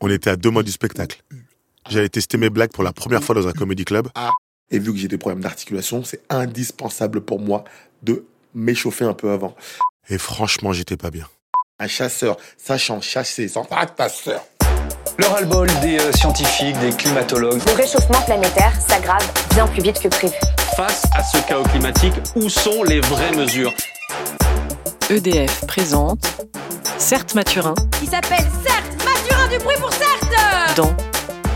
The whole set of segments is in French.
On était à deux mois du spectacle. J'avais testé mes blagues pour la première fois dans un comedy club. Et vu que j'ai des problèmes d'articulation, c'est indispensable pour moi de m'échauffer un peu avant. Et franchement, j'étais pas bien. Un chasseur sachant chasser sans sœur. Le ras-le-bol des euh, scientifiques, des climatologues. Le réchauffement planétaire s'aggrave bien plus vite que prévu. Face à ce chaos climatique, où sont les vraies mesures? EDF présente Certes Mathurin qui s'appelle Certes Mathurin du bruit pour Certes dans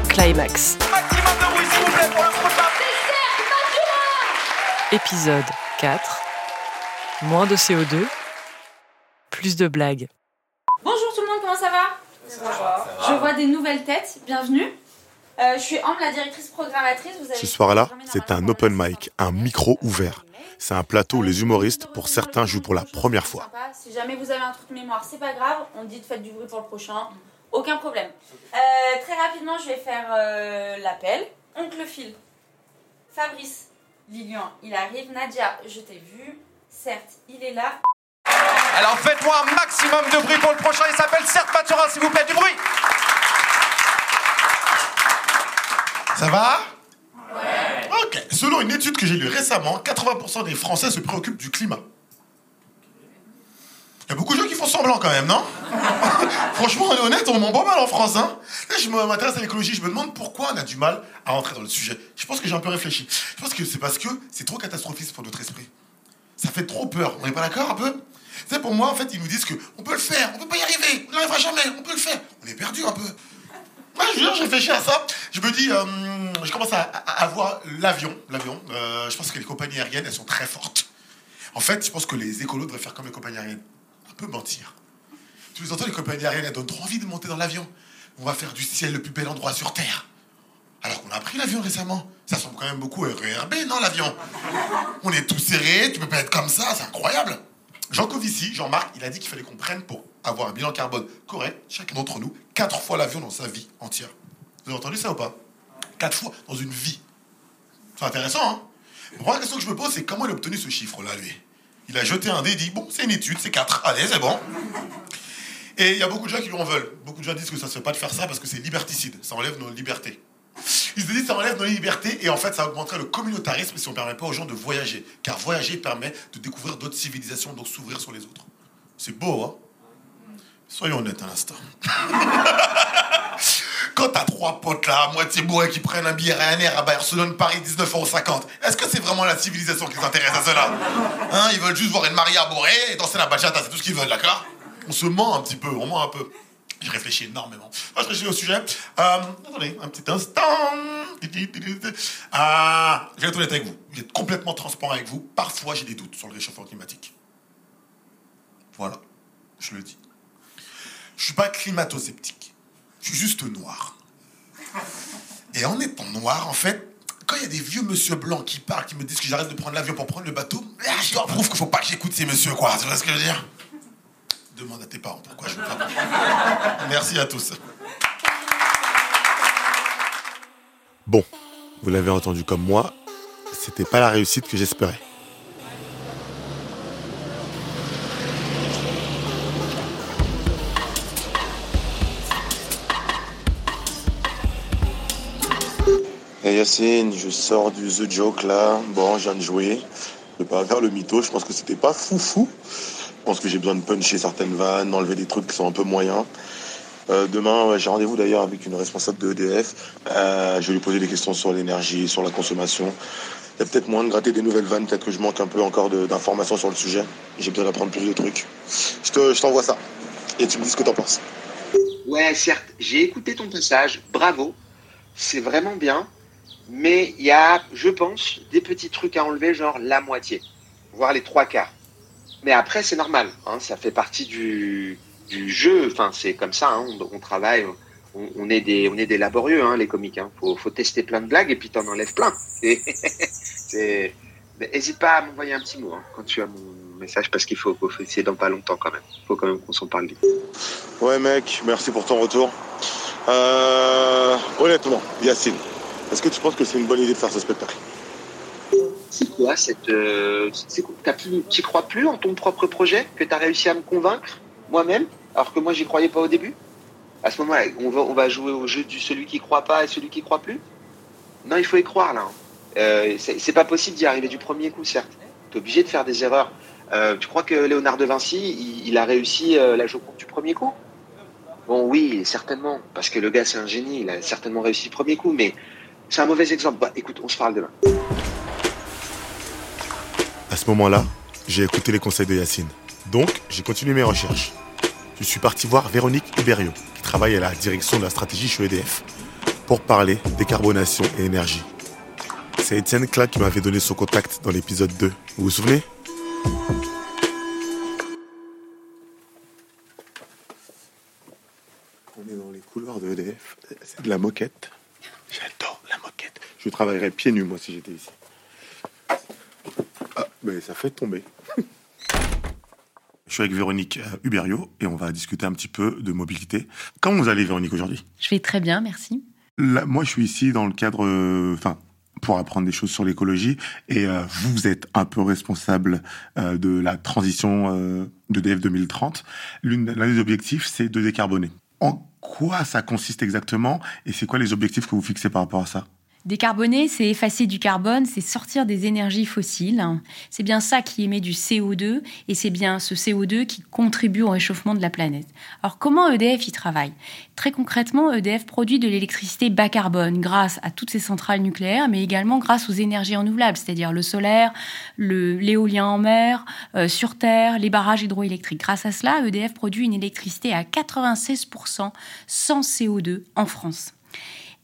Climax. Maximum de bruit s'il vous plaît pour le prochain. Épisode 4. Moins de CO2, plus de blagues. Bonjour tout le monde, comment ça va? Je vois des nouvelles têtes, bienvenue. Euh, je suis Ambre, la directrice programmatrice. Vous avez Ce soir-là, c'est un open mic, un micro ouvert. C'est un plateau où les humoristes, pour certains, jouent pour la première fois. Si jamais vous avez un truc de mémoire, c'est pas grave. On dit de faites du bruit pour le prochain. Aucun problème. Euh, très rapidement, je vais faire euh, l'appel. Oncle Phil. Fabrice. Lilian, il arrive. Nadia, je t'ai vu. Certes, il est là. Alors faites-moi un maximum de bruit pour le prochain. Il s'appelle Certes Mathurin, s'il vous plaît, du bruit. Ça va? Selon une étude que j'ai lue récemment, 80% des Français se préoccupent du climat. Il y a beaucoup de gens qui font semblant quand même, non? Franchement, on est honnête, on ment pas mal en France. Hein Là, je m'intéresse à l'écologie, je me demande pourquoi on a du mal à rentrer dans le sujet. Je pense que j'ai un peu réfléchi. Je pense que c'est parce que c'est trop catastrophiste pour notre esprit. Ça fait trop peur. On n'est pas d'accord un peu? Sais, pour moi, en fait, ils nous disent que on peut le faire, on peut pas y arriver, on n'y arrivera jamais, on peut le faire. On est perdu un peu. Moi, je je réfléchis à ça. Je me dis, euh, je commence à, à- à voir l'avion. L'avion. Euh, je pense que les compagnies aériennes, elles sont très fortes. En fait, je pense que les écolos devraient faire comme les compagnies aériennes. Un peu mentir. Tous les temps, les compagnies aériennes, elles donnent trop envie de monter dans l'avion. On va faire du ciel le plus bel endroit sur Terre. Alors qu'on a pris l'avion récemment. Ça ressemble quand même beaucoup RERB, non, l'avion? On est tous serrés, tu peux pas être comme ça, c'est incroyable. Jean Covici, Jean-Marc, il a dit qu'il fallait qu'on prenne pour avoir un bilan carbone correct, chacun d'entre nous, quatre fois l'avion dans sa vie entière. Vous avez entendu ça ou pas? Quatre fois dans une vie. C'est intéressant, hein la question que je me pose, c'est comment il a obtenu ce chiffre-là, lui? Il a jeté un dé, il dit, bon, c'est une étude, c'est quatre. Allez, c'est bon. Et il y a beaucoup de gens qui lui en veulent. Beaucoup de gens disent que ça ne se fait pas de faire ça parce que c'est liberticide. Ça enlève nos libertés. Ils se disent ça enlève nos libertés et en fait ça augmenterait le communautarisme si on ne permet pas aux gens de voyager. Car voyager permet de découvrir d'autres civilisations, donc s'ouvrir sur les autres. C'est beau, hein? Soyons honnêtes un instant. Quand t'as trois potes là, à moitié bourrés, qui prennent un billet Ryanair à Barcelone-Paris 19,50€, est-ce que c'est vraiment la civilisation qui s'intéresse à cela? Hein Ils veulent juste voir une Maria bourrée et danser la bachata, c'est tout ce qu'ils veulent, d'accord? On se ment un petit peu, on ment un peu. J'ai réfléchi énormément. Moi, je réfléchis au sujet. Euh, attendez, un petit instant. Ah, je vais être honnête avec vous. Je vais être complètement transparent avec vous. Parfois, j'ai des doutes sur le réchauffement climatique. Voilà, je le dis. Je suis pas climato-sceptique. Je suis juste noir. Et en étant noir, en fait, quand il y a des vieux monsieur blancs qui parlent, qui me disent que j'arrête de prendre l'avion pour prendre le bateau, ah, je leur prouve qu'il faut pas que j'écoute ces messieurs, quoi. Tu vois ce que je veux dire? Demande à tes parents pourquoi je pas. Merci à tous. Bon, vous l'avez entendu comme moi, c'était pas la réussite que j'espérais. Hey Yacine, je sors du The Joke là. Bon, je viens de jouer. Je vais pas faire le mytho, je pense que c'était pas foufou. Je pense que j'ai besoin de puncher certaines vannes, d'enlever des trucs qui sont un peu moyens. Euh, demain, j'ai rendez-vous d'ailleurs avec une responsable de EDF. Euh, je vais lui poser des questions sur l'énergie, sur la consommation. Il y a peut-être moyen de gratter des nouvelles vannes, peut-être que je manque un peu encore d'informations sur le sujet. J'ai besoin d'apprendre plus de trucs. Je te- je t'envoie ça. Et tu me dis ce que t'en penses. Ouais, certes, j'ai écouté ton passage, bravo, c'est vraiment bien, mais il y a, je pense, des petits trucs à enlever, genre la moitié, voire les trois quarts. Mais après, c'est normal, hein, ça fait partie du, jeu, enfin, c'est comme ça, hein, on, travaille, on, est des, on est des laborieux, hein, les comiques, hein. faut, faut tester plein de blagues et puis t'en enlèves plein. Et c'est, mais hésite pas à m'envoyer un petit mot quand tu as mon message, parce qu'il faut, faut essayer dans pas longtemps quand même, faut quand même qu'on s'en parle. Ouais mec, merci pour ton retour. Euh, honnêtement, Yacine, est-ce que tu penses que c'est une bonne idée de faire ce spectacle? C'est quoi cette. Euh, tu crois plus en ton propre projet que tu as réussi à me convaincre moi-même, alors que moi j'y croyais pas au début? À ce moment-là, on va, jouer au jeu du celui qui croit pas et celui qui croit plus? Non, il faut y croire là. Euh, c'est pas possible d'y arriver du premier coup, certes. Tu es obligé de faire des erreurs. Euh, tu crois que Léonard de Vinci, il, a réussi euh, la Joconde du premier coup? Bon, oui, certainement, parce que le gars c'est un génie, il a certainement réussi du premier coup, mais c'est un mauvais exemple. Bah, écoute, on se parle demain. À ce moment-là, j'ai écouté les conseils de Yacine. Donc, j'ai continué mes recherches. Je suis parti voir Véronique Iberio, qui travaille à la direction de la stratégie chez EDF, pour parler décarbonation et énergie. C'est Étienne Clark qui m'avait donné son contact dans l'épisode 2. Vous vous souvenez? On est dans les couloirs de EDF. C'est de la moquette. Je travaillerais pieds nus, moi, si j'étais ici. Ah, mais ça fait tomber. Je suis avec Véronique euh, Huberio et on va discuter un petit peu de mobilité. Comment vous allez, Véronique, aujourd'hui? Je vais très bien, merci. moi, je suis ici dans le cadre, euh, enfin, pour apprendre des choses sur l'écologie. Et euh, vous êtes un peu responsable de la transition de DF 2030. L'un des objectifs, c'est de décarboner. En quoi ça consiste exactement et c'est quoi les objectifs que vous fixez par rapport à ça? Décarboner, c'est effacer du carbone, c'est sortir des énergies fossiles. C'est bien ça qui émet du CO2 et c'est bien ce CO2 qui contribue au réchauffement de la planète. Alors comment EDF y travaille? Très concrètement, EDF produit de l'électricité bas carbone grâce à toutes ces centrales nucléaires, mais également grâce aux énergies renouvelables, c'est-à-dire le solaire, l'éolien en mer, euh, sur Terre, les barrages hydroélectriques. Grâce à cela, EDF produit une électricité à 96% sans CO2 en France.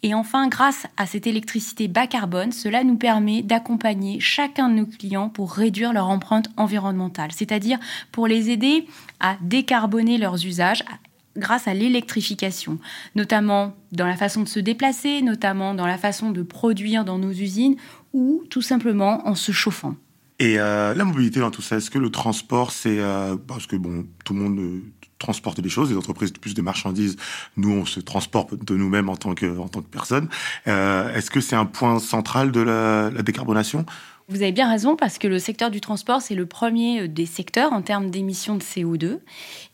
Et enfin, grâce à cette électricité bas carbone, cela nous permet d'accompagner chacun de nos clients pour réduire leur empreinte environnementale, c'est-à-dire pour les aider à décarboner leurs usages grâce à l'électrification, notamment dans la façon de se déplacer, notamment dans la façon de produire dans nos usines ou tout simplement en se chauffant. Et euh, la mobilité dans tout ça, est-ce que le transport, c'est euh, parce que bon, tout le monde, transporter des choses, les entreprises plus de marchandises, nous on se transporte de nous-mêmes en tant que en tant que personne. Euh, Est-ce que c'est un point central de la, la décarbonation? Vous avez bien raison parce que le secteur du transport, c'est le premier euh, des secteurs en termes d'émissions de CO2.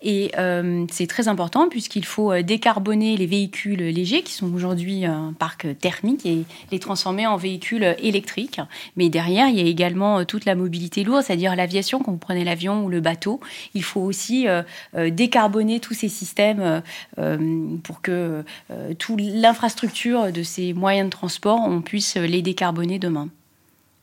Et euh, c'est très important puisqu'il faut euh, décarboner les véhicules légers qui sont aujourd'hui un parc thermique et les transformer en véhicules électriques. Mais derrière, il y a également toute la mobilité lourde, c'est-à-dire l'aviation, quand vous prenez l'avion ou le bateau. Il faut aussi décarboner tous ces systèmes pour que toute l'infrastructure de ces moyens de transport, on puisse les décarboner demain.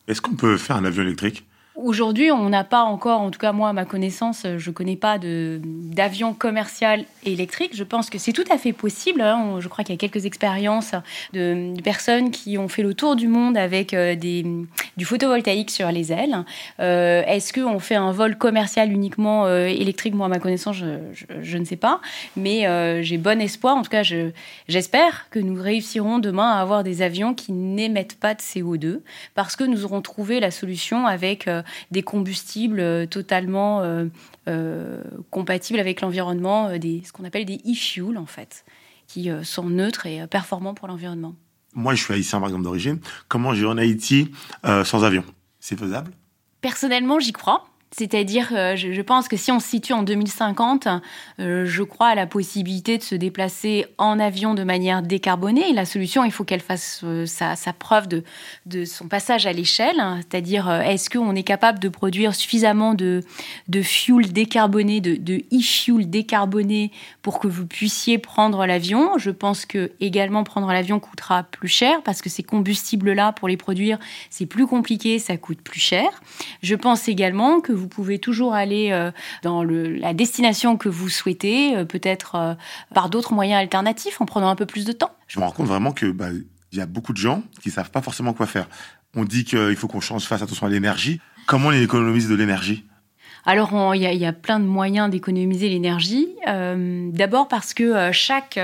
Est-ce qu'on peut faire un avion électrique? Aujourd'hui, on n'a pas encore, en tout cas moi, à ma connaissance, je ne connais pas d'avion commercial électrique. Je pense que c'est tout à fait possible. Hein. Je crois qu'il y a quelques expériences de, personnes qui ont fait le tour du monde avec euh, du photovoltaïque sur les ailes. Euh, est-ce qu'on fait un vol commercial uniquement euh, électrique? Moi, à ma connaissance, je, ne sais pas. Mais j'ai bon espoir, en tout cas, j'espère que nous réussirons demain à avoir des avions qui n'émettent pas de CO2 parce que nous aurons trouvé la solution avec des combustibles euh, totalement euh, euh, compatibles avec l'environnement, ce qu'on appelle des e-fuels en fait, qui sont neutres et performants pour l'environnement. Moi, je suis haïtien par exemple d'origine. Comment j'ai en Haïti sans avion? C'est faisable? Personnellement, j'y crois. C'est-à-dire, euh, je, pense que si on se situe en 2050, euh, je crois à la possibilité de se déplacer en avion de manière décarbonée. La solution, il faut qu'elle fasse euh, sa, preuve de, son passage à l'échelle. Hein. C'est-à-dire, est-ce qu'on est capable de produire suffisamment de, fuel décarboné, de, de e-fuel décarboné pour que vous puissiez prendre l'avion? Je pense que également prendre l'avion coûtera plus cher parce que ces combustibles-là, pour les produire, c'est plus compliqué, ça coûte plus cher. Je pense également que vous pouvez toujours aller euh, dans la destination que vous souhaitez, euh, peut-être euh, par d'autres moyens alternatifs, en prenant un peu plus de temps. Je me rends compte vraiment que bah, y a beaucoup de gens qui savent pas forcément quoi faire. On dit qu'il faut qu'on change, fasse attention à l'énergie. Comment on économise de l'énergie? Alors, il y, a plein de moyens d'économiser l'énergie. D'abord parce que chaque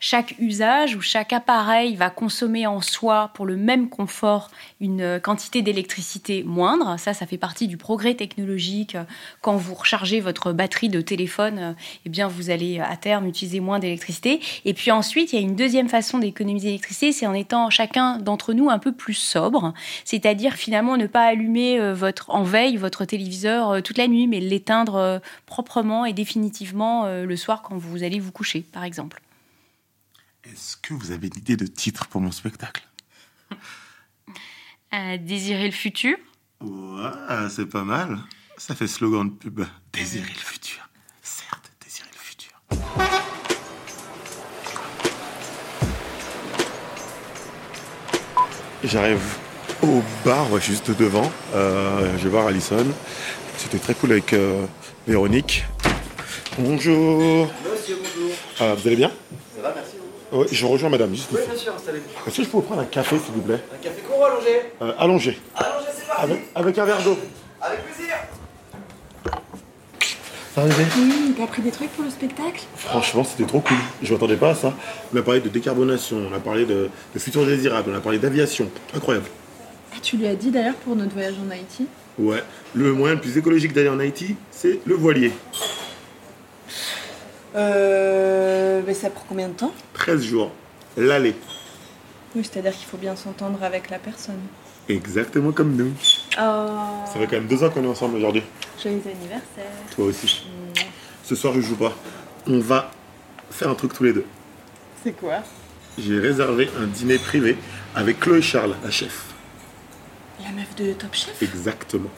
chaque usage ou chaque appareil va consommer en soi pour le même confort une euh, quantité d'électricité moindre. Ça, ça fait partie du progrès technologique. Quand vous rechargez votre batterie de téléphone, euh, eh bien, vous allez à terme utiliser moins d'électricité. Et puis ensuite, il y a une deuxième façon d'économiser l'électricité, c'est en étant chacun d'entre nous un peu plus sobre. C'est-à-dire finalement ne pas allumer euh, votre en veille votre téléviseur toute la nuit, mais l'éteindre proprement et définitivement le soir quand vous allez vous coucher, par exemple. Est-ce que vous avez une idée de titre pour mon spectacle? Euh, Désirer le futur? Ouais, c'est pas mal. Ça fait slogan de pub. Désirer le futur. Certes, désirer le futur. J'arrive au bar, juste devant. Euh, je vais voir Alison. C'était très cool avec euh, Véronique. Bonjour. Monsieur, bonjour. Ah, vous allez bien? Oui, je rejoins madame. Juste oui, ici. bien sûr, installez-vous. Est-ce que je peux vous prendre un café, s'il vous plaît Un café court ou allongé euh, Allongé. Allongé, c'est parti. Avec, avec un verre d'eau. Avec plaisir. Ça va, Oui, t'as pris des trucs pour le spectacle? Franchement, c'était trop cool. Je m'attendais pas à ça. On a parlé de décarbonation, on a parlé de, de futur désirable, on a parlé d'aviation. Incroyable. Ah, tu lui as dit d'ailleurs pour notre voyage en Haïti? Ouais. Le moyen le plus écologique d'aller en Haïti, c'est le voilier. Euh. Mais ça prend combien de temps 13 jours. L'aller. Oui, c'est-à-dire qu'il faut bien s'entendre avec la personne. Exactement comme nous. Oh. Ça fait quand même deux ans qu'on est ensemble aujourd'hui. Joyeux anniversaire. Toi aussi. Ce soir, je joue pas. On va faire un truc tous les deux. C'est quoi J'ai réservé un dîner privé avec Chloé Charles, la chef. La meuf de Top Chef Exactement.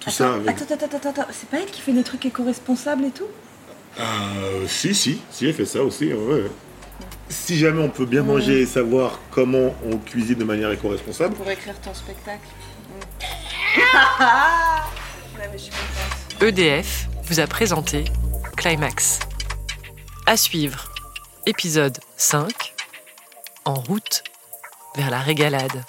Tout attends, ça avec... Attends, attends, attends, attends. C'est pas elle qui fait des trucs éco-responsables et tout Euh, si, si, si, elle fait ça aussi. ouais. Si jamais on peut bien manger et savoir comment on cuisine de manière éco-responsable, Pour écrire ton spectacle. ouais, mais je suis contente. EDF vous a présenté Climax. À suivre, épisode 5, En route vers la régalade.